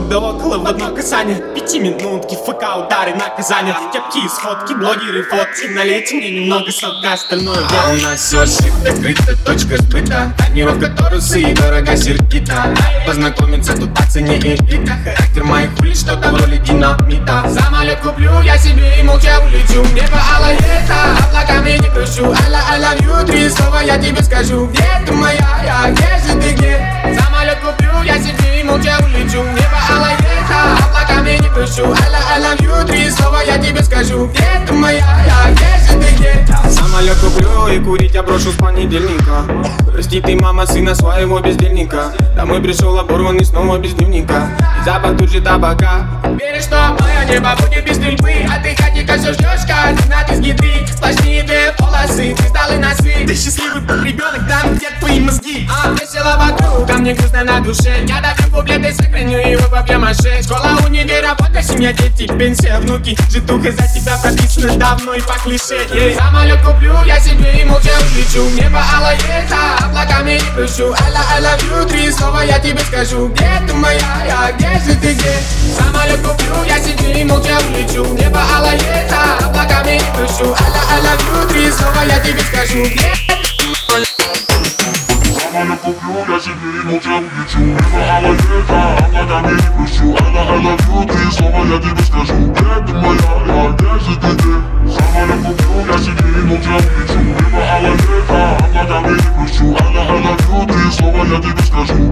да около в одно касание. Пяти минутки, ФК, удары, наказания. Кепки и сходки, блогеры, фотки. Налейте мне немного сока, остальное А у нас все шифт, открыта точка сбыта. Тонировка Торуса и дорого сердита. Познакомиться тут по цене элита. Характер моих улиц, что-то в динамита. Самолет куплю, я себе и молча улечу. Небо алое лето, облаками не кручу Алла, I love you, три слова я тебе скажу. Где ты моя, я, где же ты, где? Самолет куплю, я себе и молча улечу. Небо кручу Алла, I love you, три слова я тебе скажу. Где ты моя, я, где же ты, где? Самолет куплю и курить я брошу с понедельника. Прости ты, мама, сына своего бездельника. Домой пришел оборванный снова без дневника. И запах тут же табака. Веришь, что мое небо будет без стрельбы А ты хотика все ждешь, координат из еды? Сплошные две полосы, кристаллы носы Ты счастливый ребенок, там где твои мозги? А, Весело вокруг, мне грустно на душе. Я допью куплеты, сохраню его по пьемаше Школа, универ, работа, семья, дети, пенсия, внуки. Житуха за тебя прописана давно и по клише. Ей, Самолет куплю, я себе и молча улечу Небо алое лето, облаками не прыщу I love, you, три слова я тебе скажу. Где ты моя, я, где же ты, где? Самолет куплю, я себе и молча улечу Небо алое лето, облаками не прыщу I love, you, три слова я тебе скажу. Где Самолет я себе и молча улечу Небо алое лето, облаками не прыщу Алла, I love you, три слова я тебе скажу Где ты моя, я, где же ты, где? Самолет куплю, я себе и молча улечу Небо алое лето, облаками не прыщу Алла, I love you, три слова я тебе скажу Где ты моя,